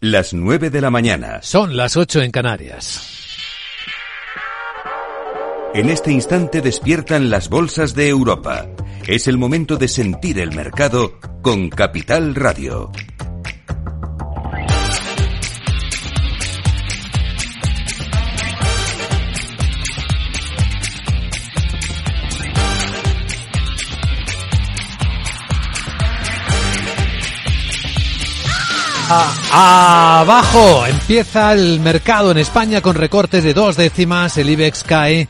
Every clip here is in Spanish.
Las 9 de la mañana. Son las 8 en Canarias. En este instante despiertan las bolsas de Europa. Es el momento de sentir el mercado con Capital Radio. Abajo empieza el mercado en España con recortes de dos décimas. El IBEX cae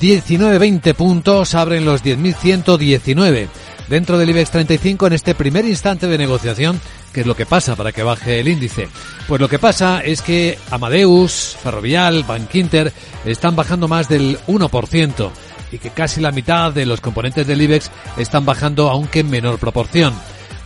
19-20 puntos, abren los 10.119. Dentro del IBEX 35 en este primer instante de negociación, ¿qué es lo que pasa para que baje el índice? Pues lo que pasa es que Amadeus, Ferrovial, Bankinter están bajando más del 1% y que casi la mitad de los componentes del IBEX están bajando aunque en menor proporción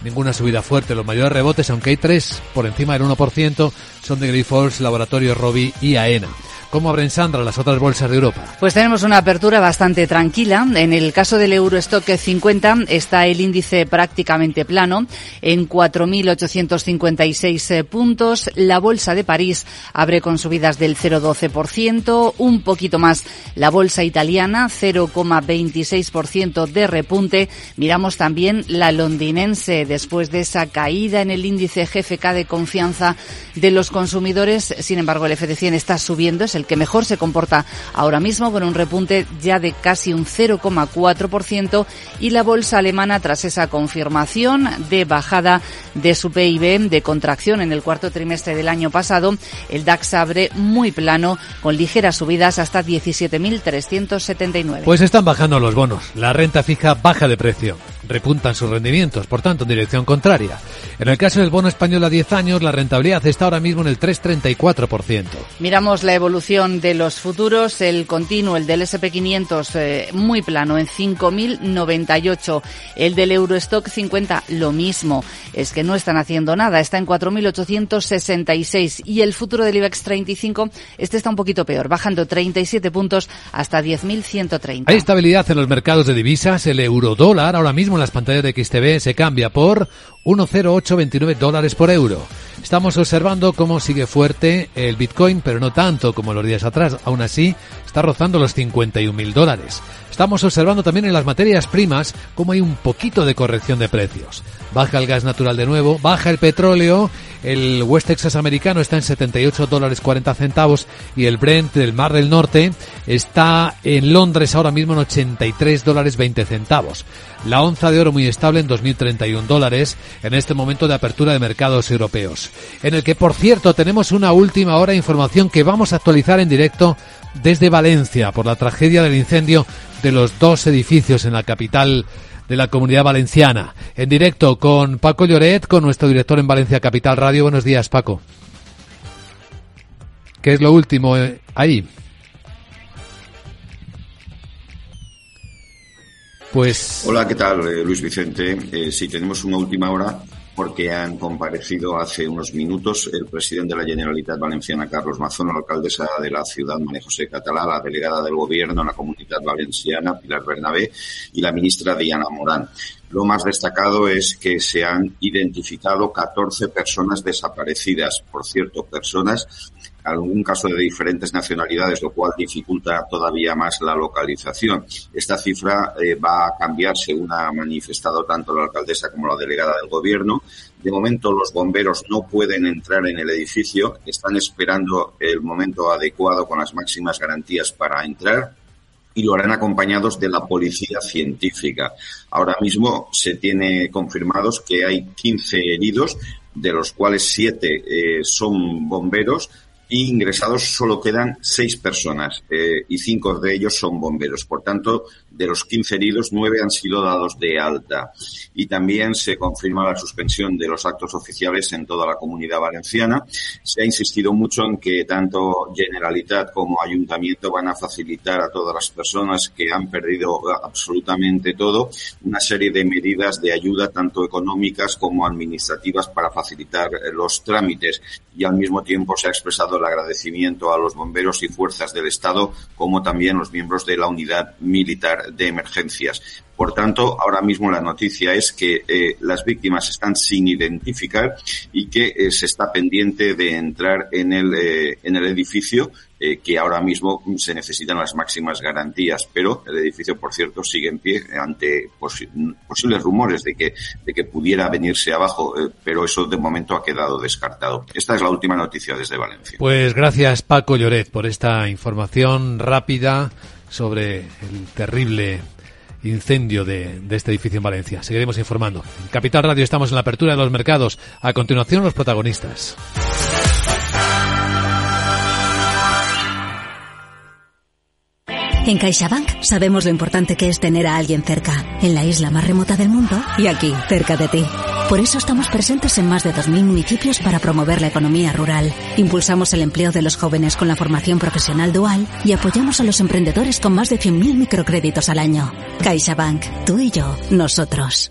ninguna subida fuerte. Los mayores rebotes, aunque hay tres por encima del 1%, son de Grifols, Laboratorio Robi y AENA. ¿Cómo abren Sandra las otras bolsas de Europa? Pues tenemos una apertura bastante tranquila. En el caso del Eurostock 50 está el índice prácticamente plano en 4.856 eh, puntos. La bolsa de París abre con subidas del 0,12%, un poquito más la bolsa italiana, 0,26% de repunte. Miramos también la londinense después de esa caída en el índice GFK de confianza de los consumidores. Sin embargo, el FT100 está subiendo, el que mejor se comporta ahora mismo con un repunte ya de casi un 0,4% y la bolsa alemana tras esa confirmación de bajada de su PIB de contracción en el cuarto trimestre del año pasado, el DAX abre muy plano con ligeras subidas hasta 17.379. Pues están bajando los bonos, la renta fija baja de precio, repuntan sus rendimientos, por tanto en dirección contraria. En el caso del bono español a 10 años, la rentabilidad está ahora mismo en el 3,34%. Miramos la evolución de los futuros, el continuo, el del SP500 eh, muy plano en 5.098, el del Eurostock 50 lo mismo, es que no están haciendo nada, está en 4.866 y el futuro del IBEX 35, este está un poquito peor, bajando 37 puntos hasta 10.130. Hay estabilidad en los mercados de divisas, el euro dólar ahora mismo en las pantallas de XTV se cambia por 1,0829 dólares por euro. Estamos observando cómo sigue fuerte el Bitcoin, pero no tanto como los días atrás. Aún así, está rozando los 51 mil dólares. Estamos observando también en las materias primas cómo hay un poquito de corrección de precios. Baja el gas natural de nuevo, baja el petróleo, el West Texas americano está en 78 dólares 40 centavos y el Brent del Mar del Norte está en Londres ahora mismo en 83 dólares 20 centavos. La onza de oro muy estable en 2.031 dólares en este momento de apertura de mercados europeos. En el que, por cierto, tenemos una última hora de información que vamos a actualizar en directo desde Valencia por la tragedia del incendio de los dos edificios en la capital de la comunidad valenciana. En directo con Paco Lloret, con nuestro director en Valencia Capital Radio. Buenos días, Paco. ¿Qué es lo último eh, ahí? Pues. Hola, ¿qué tal, eh, Luis Vicente? Eh, tenemos una última hora porque han comparecido hace unos minutos el presidente de la Generalitat Valenciana, Carlos Mazón, la alcaldesa de la ciudad, María José Catalá, la delegada del Gobierno en la Comunidad Valenciana, Pilar Bernabé, y la ministra Diana Morán. Lo más destacado es que se han identificado 14 personas desaparecidas. Por cierto, personas algún caso de diferentes nacionalidades, lo cual dificulta todavía más la localización. Esta cifra eh, va a cambiar, según ha manifestado tanto la alcaldesa como la delegada del gobierno. De momento, los bomberos no pueden entrar en el edificio, están esperando el momento adecuado con las máximas garantías para entrar y lo harán acompañados de la policía científica. Ahora mismo se tiene confirmados que hay 15 heridos, de los cuales 7 eh, son bomberos, y ingresados solo quedan seis personas eh, y cinco de ellos son bomberos. Por tanto, de los 15 heridos, nueve han sido dados de alta. Y también se confirma la suspensión de los actos oficiales en toda la comunidad valenciana. Se ha insistido mucho en que tanto Generalitat como Ayuntamiento van a facilitar a todas las personas que han perdido absolutamente todo una serie de medidas de ayuda, tanto económicas como administrativas, para facilitar los trámites. Y al mismo tiempo se ha expresado el agradecimiento a los bomberos y fuerzas del Estado, como también los miembros de la unidad militar de emergencias. Por tanto, ahora mismo la noticia es que eh, las víctimas están sin identificar y que eh, se está pendiente de entrar en el, eh, en el edificio, que ahora mismo se necesitan las máximas garantías. Pero el edificio, por cierto, sigue en pie ante posibles rumores de que, de que pudiera venirse abajo, pero eso de momento ha quedado descartado. Esta es la última noticia desde Valencia. Pues gracias, Paco Lloret, por esta información rápida sobre el terrible incendio de, este edificio en Valencia. Seguiremos informando. En Capital Radio estamos en la apertura de los mercados. A continuación, los protagonistas. En CaixaBank sabemos lo importante que es tener a alguien cerca, en la isla más remota del mundo y aquí, cerca de ti. Por eso estamos presentes en más de 2.000 municipios para promover la economía rural. Impulsamos el empleo de los jóvenes con la formación profesional dual y apoyamos a los emprendedores con más de 100.000 microcréditos al año. CaixaBank, tú y yo, nosotros.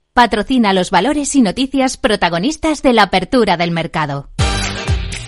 Patrocina los valores y noticias protagonistas de la apertura del mercado.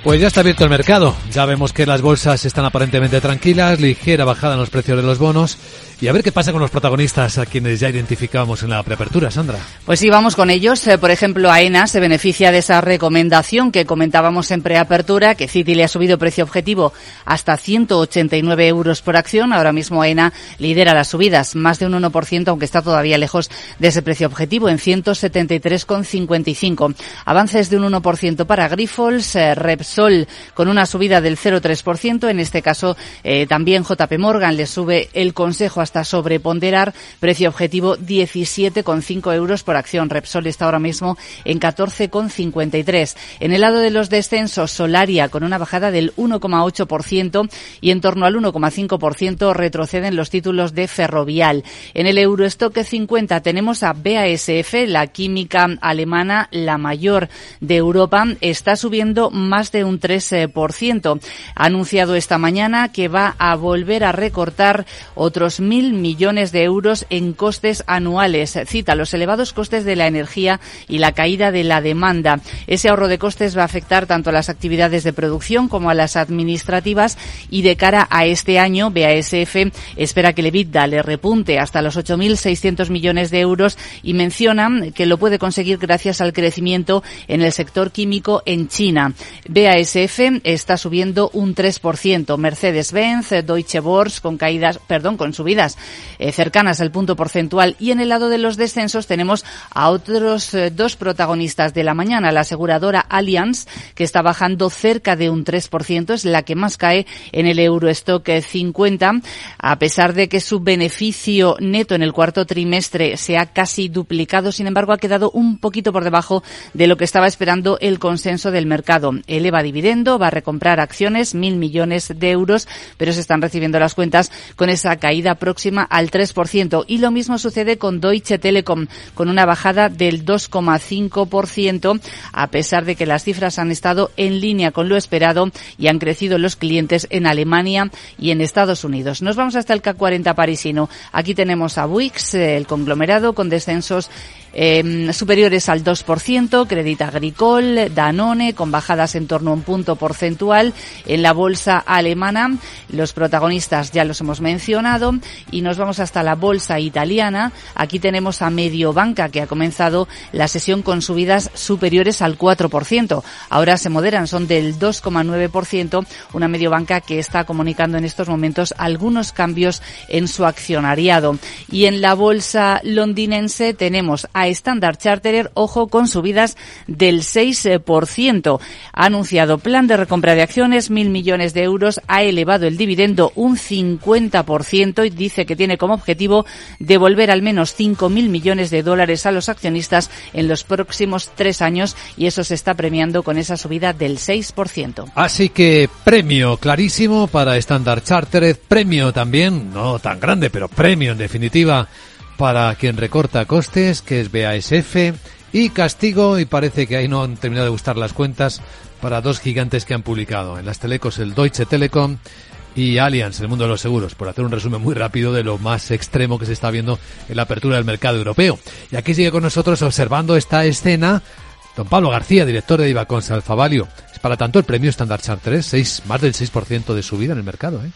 Pues ya está abierto el mercado. Ya vemos que las bolsas están aparentemente tranquilas, ligera bajada en los precios de los bonos y a ver qué pasa con los protagonistas a quienes ya identificamos en la preapertura, Sandra. Pues sí, vamos con ellos. Eh, por ejemplo, AENA se beneficia de esa recomendación que comentábamos en preapertura, que Citi le ha subido precio objetivo hasta 189 euros por acción. Ahora mismo AENA lidera las subidas, más de un 1%, aunque está todavía lejos de ese precio objetivo, en 173,55. Avances de un 1% para Grifols, eh, Repsol con una subida del 0,3%. En este caso, eh, también JP Morgan le sube el consejo hasta sobreponderar. Precio objetivo 17,5 euros por acción. Repsol está ahora mismo en 14,53. En el lado de los descensos, Solaria con una bajada del 1,8% y en torno al 1,5% retroceden los títulos de Ferrovial. En el Eurostock 50 tenemos a BASF, la química alemana, la mayor de Europa, está subiendo más de un 3%. Ha anunciado esta mañana que va a volver a recortar otros mil millones de euros en costes anuales. Cita los elevados costes de la energía y la caída de la demanda. Ese ahorro de costes va a afectar tanto a las actividades de producción como a las administrativas y de cara a este año, BASF espera que el EBITDA le repunte hasta los 8.600 millones de euros y menciona que lo puede conseguir gracias al crecimiento en el sector químico en China. BASF está subiendo un 3%. Mercedes-Benz, Deutsche Börse con caídas, perdón, con subidas eh, cercanas al punto porcentual. Y en el lado de los descensos tenemos a otros eh, dos protagonistas de la mañana. La aseguradora Allianz, que está bajando cerca de un 3%, es la que más cae en el Eurostock 50, a pesar de que su beneficio neto en el cuarto trimestre se ha casi duplicado. Sin embargo, ha quedado un poquito por debajo de lo que estaba esperando el consenso del mercado. Eleva dividendo, va a recomprar acciones, mil millones de euros, pero se están recibiendo las cuentas con esa caída próxima al 3%. Y lo mismo sucede con Deutsche Telekom, con una bajada del 2,5%, a pesar de que las cifras han estado en línea con lo esperado y han crecido los clientes en Alemania y en Estados Unidos. Nos vamos hasta el K40 parisino. Aquí tenemos a Wix, el conglomerado, con descensos eh, superiores al 2%, Credit Agricole, Danone, con bajadas en torno un punto porcentual. En la bolsa alemana, los protagonistas ya los hemos mencionado y nos vamos hasta la bolsa italiana. Aquí tenemos a Mediobanca, que ha comenzado la sesión con subidas superiores al 4%. Ahora se moderan, son del 2,9%, una Mediobanca que está comunicando en estos momentos algunos cambios en su accionariado. Y en la bolsa londinense tenemos a Standard Charterer, ojo, con subidas del 6%. Ha anunciado plan de recompra de acciones, mil millones de euros, ha elevado el dividendo un 50% y dice que tiene como objetivo devolver al menos 5.000 millones de dólares a los accionistas en los próximos tres años y eso se está premiando con esa subida del 6%. Así que premio clarísimo para Standard Chartered, premio también, no tan grande, pero premio en definitiva para quien recorta costes, que es BASF, y castigo, y parece que ahí no han terminado de gustar las cuentas, para dos gigantes que han publicado. En las telecos el Deutsche Telekom y Allianz, el mundo de los seguros, por hacer un resumen muy rápido de lo más extremo que se está viendo en la apertura del mercado europeo. Y aquí sigue con nosotros observando esta escena don Pablo García, director de Ibacons Alfavalio. Es para tanto el premio Standard Chartered, 6, más del 6% de subida en el mercado. ¿eh?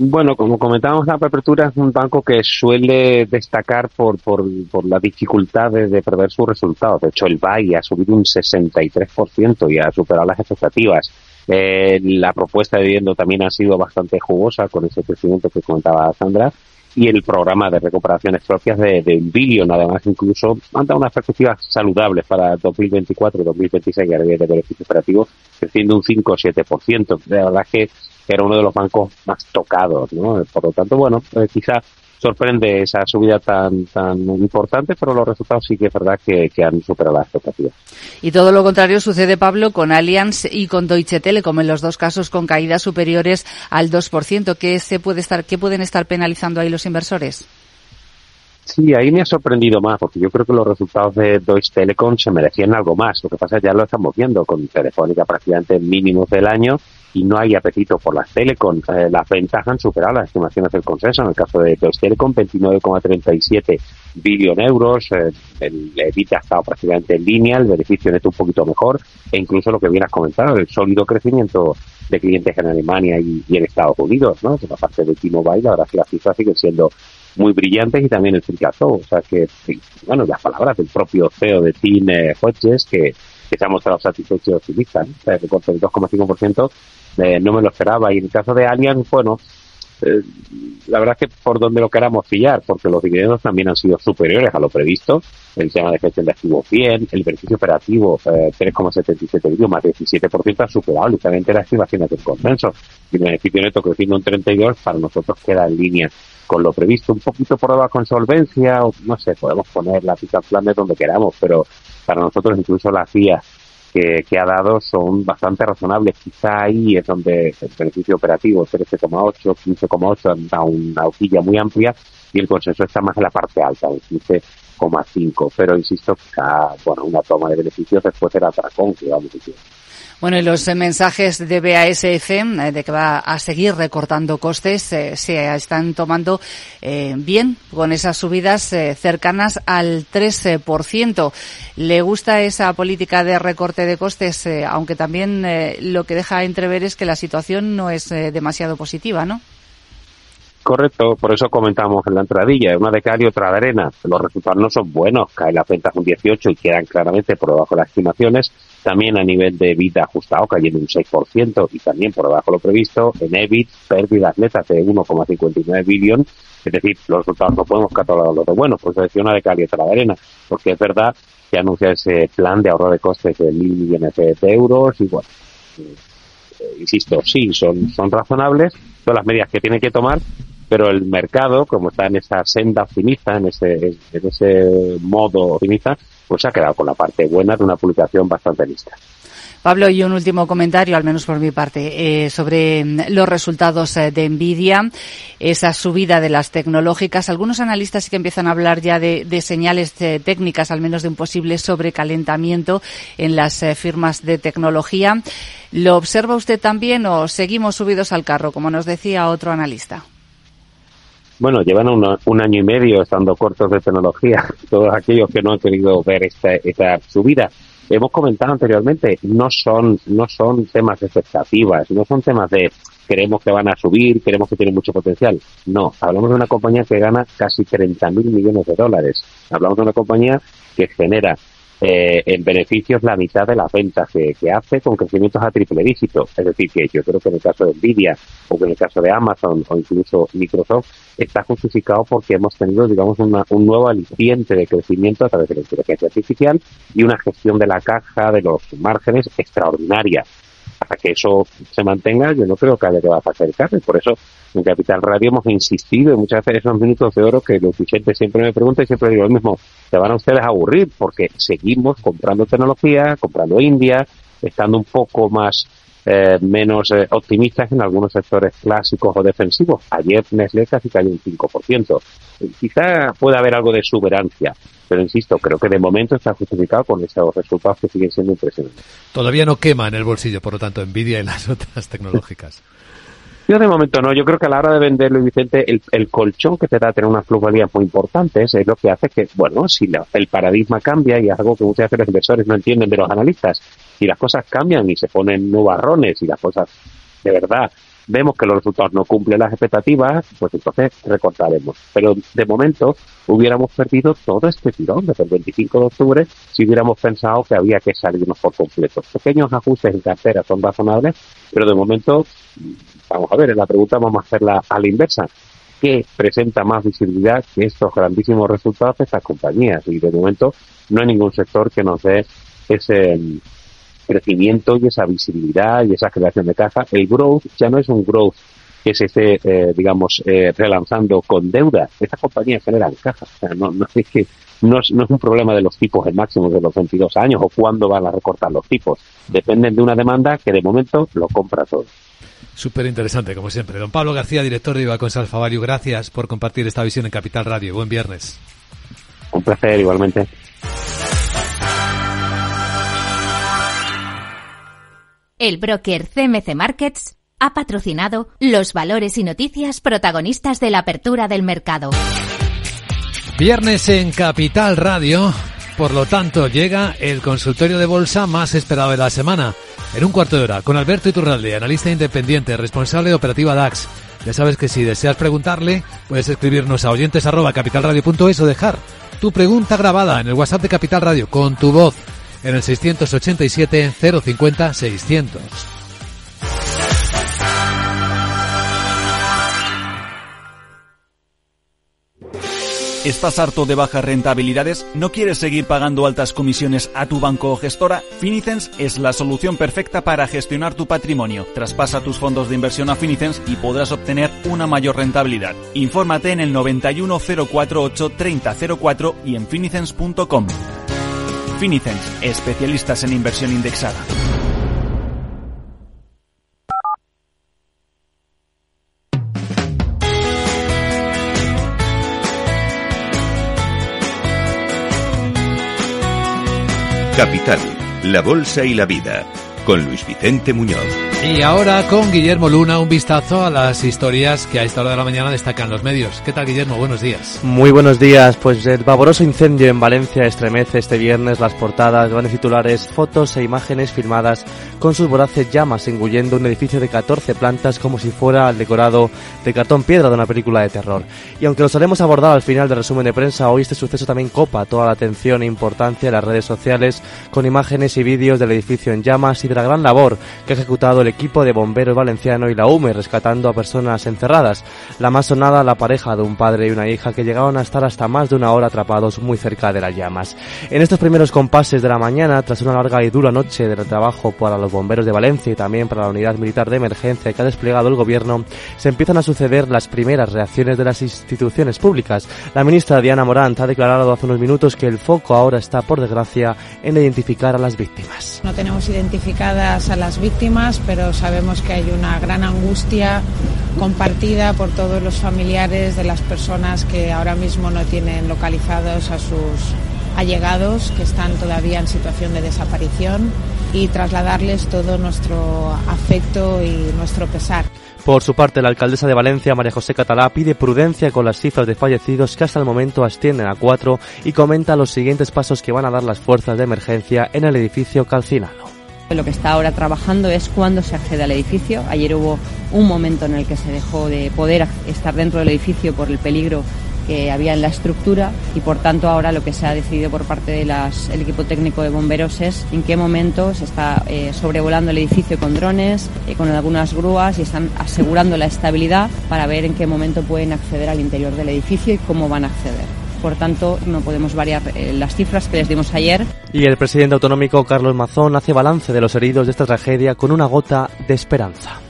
Bueno, como comentábamos, la apertura es un banco que suele destacar por, por, por las dificultades de perder sus resultados. De hecho, el BAI ha subido un 63% y ha superado las expectativas. Eh, la propuesta de vivienda también ha sido bastante jugosa con ese crecimiento que comentaba Sandra y el programa de recuperaciones propias de, de Billion, además incluso han dado unas perspectivas saludables para 2024 y 2026 a nivel de beneficios operativos, creciendo un 5 o 7%. De verdad que era uno de los bancos más tocados, ¿no? Por lo tanto, bueno, eh, quizá sorprende esa subida tan tan importante, pero los resultados sí que es verdad que, han superado las expectativas. Y todo lo contrario sucede, Pablo, con Allianz y con Deutsche Telekom, en los dos casos con caídas superiores al 2%. ¿Qué, se puede estar, ¿Qué pueden estar penalizando ahí los inversores? Sí, ahí me ha sorprendido más, porque yo creo que los resultados de Deutsche Telekom se merecían algo más. Lo que pasa es que ya lo estamos viendo con Telefónica prácticamente mínimos del año y no hay apetito por las telecom. Eh, las ventas han superado las estimaciones del consenso. En el caso de Deutsche Telecom, 29,37 billón euros. Eh, el EBITDA ha estado prácticamente en línea, el beneficio neto un poquito mejor. E incluso lo que bien has comentado, el sólido crecimiento de clientes en Alemania y, en Estados Unidos, ¿no? Por la parte de T-Mobile, la verdad es que las cifras siguen siendo muy brillantes y también el free O sea que, bueno, las palabras del propio CEO de Team eh, Hodges que, que se ha mostrado satisfecho optimista, que con el 2,5% eh, no me lo esperaba. Y en el caso de Allianz, bueno, eh, la verdad es que por donde lo queramos pillar, porque los dividendos también han sido superiores a lo previsto, el tema de gestión de activos bien, el beneficio operativo eh, 3,77 billones más 17% ha superado literalmente las estimaciones del consenso. Y el beneficio neto creciendo un 32 para nosotros queda en línea con lo previsto, un poquito por debajo con solvencia, o no sé, podemos poner la pica de donde queramos, pero para nosotros incluso la CIA que, ha dado son bastante razonables. Quizá ahí es donde el beneficio operativo 13,8, 15,8 han dado una hojilla muy amplia y el consenso está más en la parte alta, en 15,5. Pero insisto, quizá, bueno, una toma de beneficios después del atracón que vamos diciendo. Bueno, los mensajes de BASF eh, de que va a seguir recortando costes eh, se están tomando eh, bien con esas subidas cercanas al 13%. ¿Le gusta esa política de recorte de costes? aunque también lo que deja entrever es que la situación no es demasiado positiva, ¿no? Correcto, por eso comentamos en la entradilla, una de cal y otra de arena. Los resultados no son buenos, caen las ventas un 18 y quedan claramente por debajo de las estimaciones. También a nivel de vida ajustado cayendo un 6% y también por debajo de lo previsto. En EBIT, pérdidas netas de 1,59 billón. Es decir, los resultados no podemos catalogarlos de buenos, pues decía una de cal y otra de arena, porque es verdad que anuncia ese plan de ahorro de costes de mil millones de euros y bueno, insisto, sí, son, son razonables, son las medidas que tiene que tomar, pero el mercado, como está en esa senda optimista, en ese, en ese modo optimista, pues se ha quedado con la parte buena de una publicación bastante lista. Pablo, y un último comentario, al menos por mi parte, eh, sobre mm, los resultados eh, de Nvidia, esa subida de las tecnológicas. Algunos analistas sí que empiezan a hablar ya de, señales eh, técnicas, al menos de un posible sobrecalentamiento en las firmas de tecnología. ¿Lo observa usted también o seguimos subidos al carro, como nos decía otro analista? bueno, llevan un año y medio estando cortos de tecnología, todos aquellos que no han querido ver esta, esta subida. Hemos comentado anteriormente, no son, no son temas de expectativas, no son temas de queremos que van a subir, queremos que tienen mucho potencial. No, hablamos de una compañía que gana casi 30 mil millones de dólares. Hablamos de una compañía que genera eh, en beneficios la mitad de las ventas que, hace con crecimientos a triple dígito. Es decir, que yo creo que en el caso de Nvidia o que en el caso de Amazon o incluso Microsoft está justificado porque hemos tenido, digamos, un nuevo aliciente de crecimiento a través de la inteligencia artificial y una gestión de la caja, de los márgenes extraordinaria hasta que eso se mantenga, yo no creo que haya que va a pasar el Por eso, en Capital Radio hemos insistido en muchas veces esos minutos de oro que los clientes siempre me preguntan y siempre digo lo mismo, se van a ustedes a aburrir porque seguimos comprando tecnología, comprando India, estando un poco más eh, menos eh, optimistas en algunos sectores clásicos o defensivos. Ayer Nestlé casi cayó un 5%. Quizá pueda haber algo de exuberancia, pero insisto, creo que de momento está justificado con esos resultados que siguen siendo impresionantes. Todavía no quema en el bolsillo, por lo tanto, Nvidia y las otras tecnológicas. Yo de momento no, yo creo que a la hora de venderlo, Vicente, el, colchón que te da tener unas plusvalías muy importantes es lo que hace que, bueno, si el paradigma cambia y es algo que muchas veces los inversores no entienden de los analistas, si las cosas cambian y se ponen nubarrones y las cosas de verdad vemos que los resultados no cumplen las expectativas, pues entonces recortaremos. Pero de momento hubiéramos perdido todo este tirón desde el 25 de octubre si hubiéramos pensado que había que salirnos por completo. Pequeños ajustes en cartera son razonables, pero de momento, vamos a ver, la pregunta vamos a hacerla a la inversa. ¿Qué presenta más visibilidad que estos grandísimos resultados de estas compañías? Y de momento no hay ningún sector que nos dé ese crecimiento y esa visibilidad y esa creación de caja. El growth ya no es un growth que se esté, eh, digamos, eh, relanzando con deuda. Estas compañías generan caja. O sea, no, no, es que no es, no es un problema de los tipos en máximo de los 22 años o cuándo van a recortar los tipos. Dependen de una demanda que de momento lo compra todo. Súper interesante, como siempre. Don Pablo García, director de Iba con Salfavalio, gracias por compartir esta visión en Capital Radio. Buen viernes. Un placer, igualmente. El broker CMC Markets ha patrocinado los valores y noticias protagonistas de la apertura del mercado. Viernes en Capital Radio, por lo tanto llega el consultorio de bolsa más esperado de la semana. En un cuarto de hora, con Alberto Iturralde, analista independiente, responsable de operativa DAX. Ya sabes que si deseas preguntarle, puedes escribirnos a oyentes o dejar tu pregunta grabada en el WhatsApp de Capital Radio con tu voz en el 687 050 600. ¿Estás harto de bajas rentabilidades? ¿No quieres seguir pagando altas comisiones a tu banco o gestora? Finicens es la solución perfecta para gestionar tu patrimonio. Traspasa tus fondos de inversión a Finicens y podrás obtener una mayor rentabilidad. Infórmate en el 91048 3004 y en finicens.com. Finicens, especialistas en inversión indexada. Capital, la Bolsa y la Vida, con Luis Vicente Muñoz. Y ahora con Guillermo Luna un vistazo a las historias que a esta hora de la mañana destacan los medios. ¿Qué tal Guillermo? Buenos días. Muy buenos días. Pues el vaporoso incendio en Valencia estremece este viernes las portadas, grandes titulares, fotos e imágenes filmadas con sus voraces llamas engullendo un edificio de 14 plantas como si fuera el decorado de cartón piedra de una película de terror. Y aunque lo haremos abordar al final del resumen de prensa, hoy este suceso también copa toda la atención e importancia de las redes sociales con imágenes y vídeos del edificio en llamas y de la gran labor que ha ejecutado el equipo de bomberos valenciano y la UME rescatando a personas encerradas. La más sonada, la pareja de un padre y una hija que llegaron a estar hasta más de una hora atrapados muy cerca de las llamas. En estos primeros compases de la mañana, tras una larga y dura noche de trabajo para los bomberos de Valencia y también para la unidad militar de emergencia que ha desplegado el gobierno, se empiezan a suceder las primeras reacciones de las instituciones públicas. La ministra Diana Morant ha declarado hace unos minutos que el foco ahora está, por desgracia, en identificar a las víctimas. No tenemos identificadas a las víctimas, pero sabemos que hay una gran angustia compartida por todos los familiares de las personas que ahora mismo no tienen localizados a sus allegados que están todavía en situación de desaparición y trasladarles todo nuestro afecto y nuestro pesar. Por su parte, la alcaldesa de Valencia, María José Catalá, pide prudencia con las cifras de fallecidos que hasta el momento ascienden a cuatro y comenta los siguientes pasos que van a dar las fuerzas de emergencia en el edificio calcinado. Lo que está ahora trabajando es cuándo se accede al edificio. Ayer hubo un momento en el que se dejó de poder estar dentro del edificio por el peligro que había en la estructura y por tanto ahora lo que se ha decidido por parte del equipo técnico de bomberos es en qué momento se está eh, sobrevolando el edificio con drones, eh, con algunas grúas y están asegurando la estabilidad para ver en qué momento pueden acceder al interior del edificio y cómo van a acceder. Por tanto, no podemos variar eh, las cifras que les dimos ayer. Y el presidente autonómico Carlos Mazón hace balance de los heridos de esta tragedia con una gota de esperanza.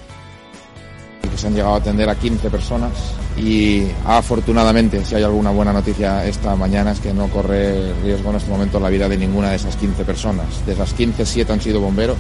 Se han llegado a atender a 15 personas y afortunadamente, si hay alguna buena noticia esta mañana, es que no corre riesgo en este momento la vida de ninguna de esas 15 personas. De esas 15, 7 han sido bomberos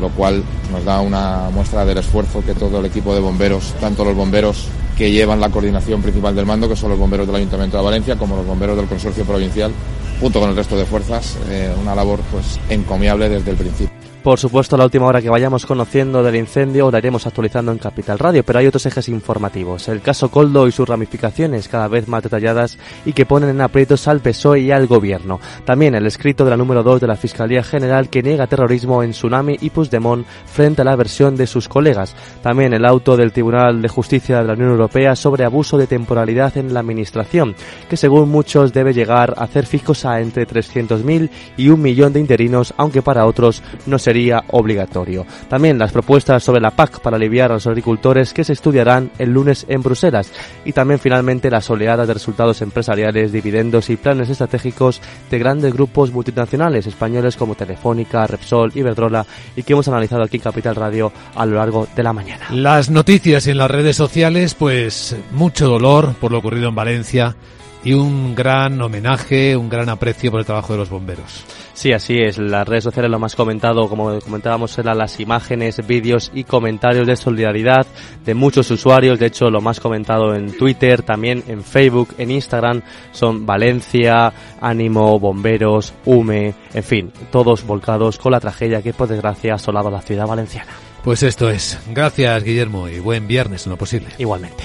lo cual nos da una muestra del esfuerzo que todo el equipo de bomberos, tanto los bomberos que llevan la coordinación principal del mando, que son los bomberos del Ayuntamiento de Valencia, como los bomberos del Consorcio Provincial, junto con el resto de fuerzas, eh, una labor pues encomiable desde el principio. Por supuesto, la última hora que vayamos conociendo del incendio la iremos actualizando en Capital Radio, pero hay otros ejes informativos. El caso Coldo y sus ramificaciones cada vez más detalladas y que ponen en aprietos al PSOE y al gobierno. También el escrito de la número 2 de la Fiscalía General que niega terrorismo en Tsunami y Puigdemont frente a la versión de sus colegas. También el auto del Tribunal de Justicia de la Unión Europea sobre abuso de temporalidad en la Administración, que según muchos debe llegar a hacer fijos a entre 300.000 y un millón de interinos, aunque para otros no se obligatorio. También las propuestas sobre la PAC para aliviar a los agricultores que se estudiarán el lunes en Bruselas y también finalmente las oleadas de resultados empresariales, dividendos y planes estratégicos de grandes grupos multinacionales españoles como Telefónica, Repsol, Iberdrola y que hemos analizado aquí en Capital Radio a lo largo de la mañana. Las noticias en las redes sociales, pues mucho dolor por lo ocurrido en Valencia y un gran homenaje, un gran aprecio por el trabajo de los bomberos. Sí, así es. Las redes sociales lo más comentado, como comentábamos, eran las imágenes, vídeos y comentarios de solidaridad de muchos usuarios. De hecho, lo más comentado en Twitter, también en Facebook, en Instagram, son Valencia, Ánimo, Bomberos, Hume, en fin, todos volcados con la tragedia que por desgracia ha asolado la ciudad valenciana. Pues esto es. Gracias, Guillermo, y buen viernes en lo posible. Igualmente.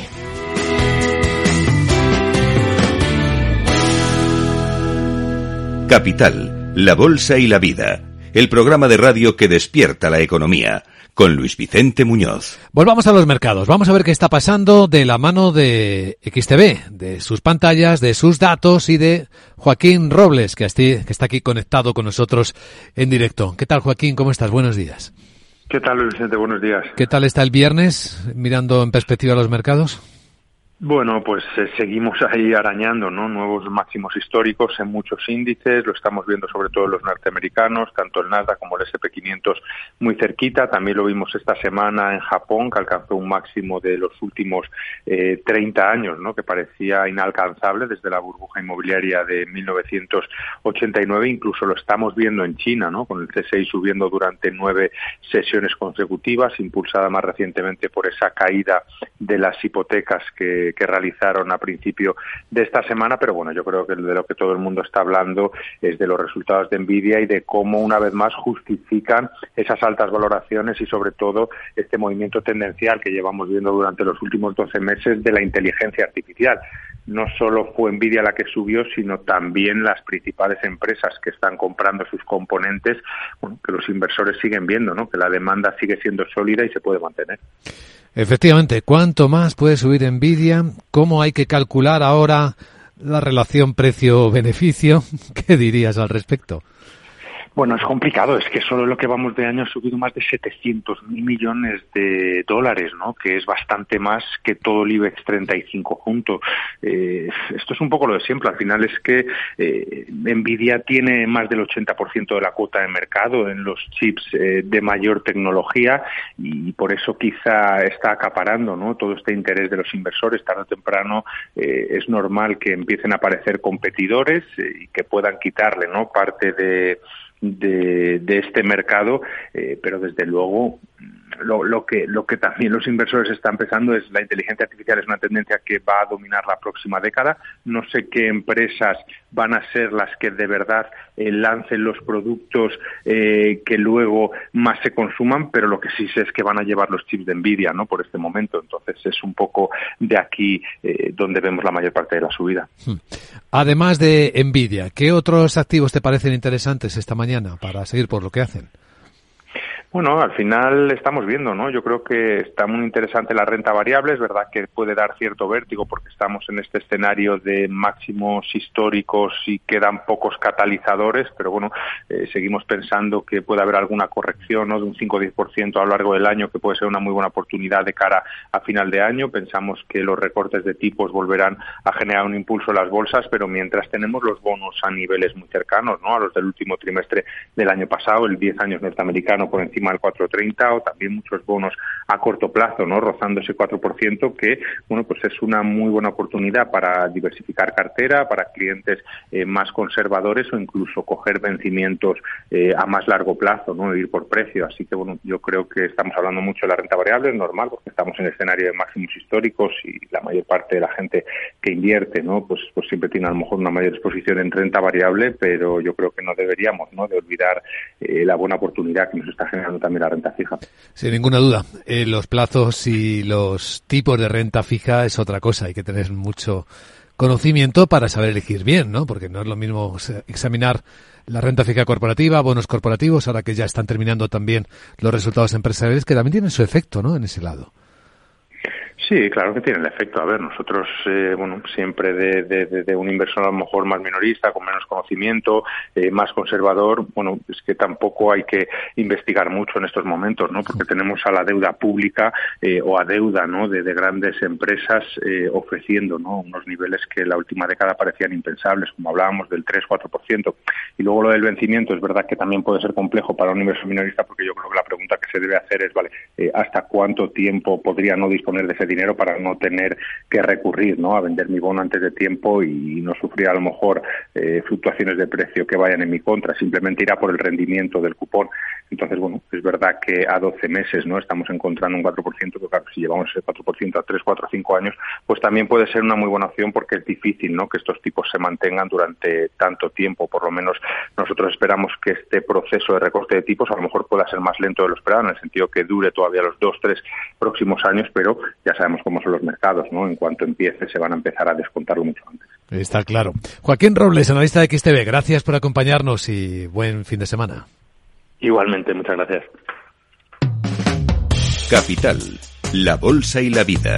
Capital, la Bolsa y la Vida, el programa de radio que despierta la economía, con Luis Vicente Muñoz. Volvamos a los mercados, vamos a ver qué está pasando de la mano de XTB, de sus pantallas, de sus datos y de Joaquín Robles, que, que está aquí conectado con nosotros en directo. ¿Qué tal Joaquín? ¿Cómo estás? Buenos días. ¿Qué tal Luis Vicente? Buenos días. ¿Qué tal está el viernes mirando en perspectiva los mercados? Bueno, pues eh, seguimos ahí arañando ¿no? nuevos máximos históricos en muchos índices, lo estamos viendo sobre todo los norteamericanos, tanto el Nasdaq como el SP500 muy cerquita, también lo vimos esta semana en Japón, que alcanzó un máximo de los últimos eh, 30 años, ¿no? que parecía inalcanzable desde la burbuja inmobiliaria de 1989, incluso lo estamos viendo en China, ¿no? con el CSI subiendo durante nueve sesiones consecutivas, impulsada más recientemente por esa caída de las hipotecas que que, realizaron a principio de esta semana, pero bueno, yo creo que de lo que todo el mundo está hablando es de los resultados de Nvidia y de cómo una vez más justifican esas altas valoraciones y sobre todo este movimiento tendencial que llevamos viendo durante los últimos 12 meses de la inteligencia artificial no solo fue Nvidia la que subió, sino también las principales empresas que están comprando sus componentes, que los inversores siguen viendo, ¿no? que la demanda sigue siendo sólida y se puede mantener. Efectivamente, ¿cuánto más puede subir Nvidia? ¿Cómo hay que calcular ahora la relación precio-beneficio? ¿Qué dirías al respecto? Bueno, es complicado, es que solo lo que vamos de año ha subido más de 700 mil millones de dólares, ¿no? Que es bastante más que todo el IBEX 35 junto. Eh, esto es un poco lo de siempre, al final es que eh, Nvidia tiene más del 80% de la cuota de mercado en los chips eh, de mayor tecnología y por eso quizá está acaparando, ¿no? Todo este interés de los inversores, tarde o temprano es normal que empiecen a aparecer competidores y que puedan quitarle, ¿no? Parte de de, de este mercado, eh, pero desde luego lo, lo, que, lo que también los inversores están pensando es la inteligencia artificial es una tendencia que va a dominar la próxima década. No sé qué empresas van a ser las que de verdad eh, lancen los productos eh, que luego más se consuman, pero lo que sí sé es que van a llevar los chips de Nvidia ¿no? por este momento. Entonces es un poco de aquí eh, donde vemos la mayor parte de la subida. Hmm. Además de Nvidia, ¿qué otros activos te parecen interesantes esta mañana para seguir por lo que hacen? Bueno, al final estamos viendo, ¿no? Yo creo que está muy interesante la renta variable. Es verdad que puede dar cierto vértigo porque estamos en este escenario de máximos históricos y quedan pocos catalizadores, pero bueno, eh, seguimos pensando que puede haber alguna corrección, ¿no? De un 5 o 10% a lo largo del año, que puede ser una muy buena oportunidad de cara a final de año. Pensamos que los recortes de tipos volverán a generar un impulso en las bolsas, pero mientras tenemos los bonos a niveles muy cercanos, ¿no? A los del último trimestre del año pasado, el 10 años norteamericano por encima encima del 4,30 o también muchos bonos a corto plazo, ¿no? Rozando ese 4% que, bueno, pues es una muy buena oportunidad para diversificar cartera, para clientes eh, más conservadores o incluso coger vencimientos eh, a más largo plazo, ¿no? Ir por precio. Así que, bueno, yo creo que estamos hablando mucho de la renta variable, es normal, porque estamos en escenario de máximos históricos y la mayor parte de la gente que invierte, ¿no? Pues, pues siempre tiene a lo mejor una mayor exposición en renta variable, pero yo creo que no deberíamos, ¿no? De olvidar eh, la buena oportunidad que nos está generando también la renta fija. Sin ninguna duda. los plazos y los tipos de renta fija es otra cosa. Hay que tener mucho conocimiento para saber elegir bien, ¿no? Porque no es lo mismo examinar la renta fija corporativa, bonos corporativos, ahora que ya están terminando también los resultados empresariales, que también tienen su efecto, ¿no? En ese lado. Sí, claro que tiene el efecto. A ver, nosotros, eh, bueno, siempre de, un inversor a lo mejor más minorista, con menos conocimiento, eh, más conservador, bueno, es que tampoco hay que investigar mucho en estos momentos, ¿no? Porque tenemos a la deuda pública eh, o a deuda, ¿no? De, grandes empresas ofreciendo, ¿no? Unos niveles que la última década parecían impensables, como hablábamos del 3-4%. Y luego lo del vencimiento, es verdad que también puede ser complejo para un inversor minorista, porque yo creo que la pregunta que se debe hacer es, vale, ¿hasta cuánto tiempo podría no disponer de ese dinero para no tener que recurrir ¿no? a vender mi bono antes de tiempo y no sufrir a lo mejor eh, fluctuaciones de precio que vayan en mi contra, simplemente irá por el rendimiento del cupón. Entonces, bueno, es verdad que a 12 meses no estamos encontrando un 4%, pero claro, si llevamos ese 4% a 3, 4, 5 años, pues también puede ser una muy buena opción porque es difícil ¿no? que estos tipos se mantengan durante tanto tiempo. Por lo menos nosotros esperamos que este proceso de recorte de tipos a lo mejor pueda ser más lento de lo esperado, en el sentido que dure todavía los dos, tres próximos años, pero ya sabemos cómo son los mercados, ¿no? En cuanto empiece se van a empezar a descontarlo mucho antes. Está claro. Joaquín Robles, analista de XTV, gracias por acompañarnos y buen fin de semana. Igualmente, muchas gracias. Capital, la Bolsa y la Vida.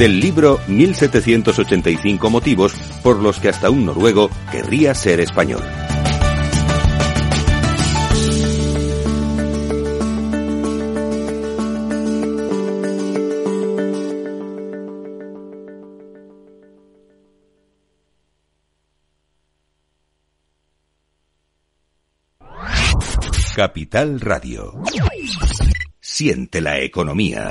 del libro 1785 motivos por los que hasta un noruego querría ser español. Capital Radio. Siente la economía.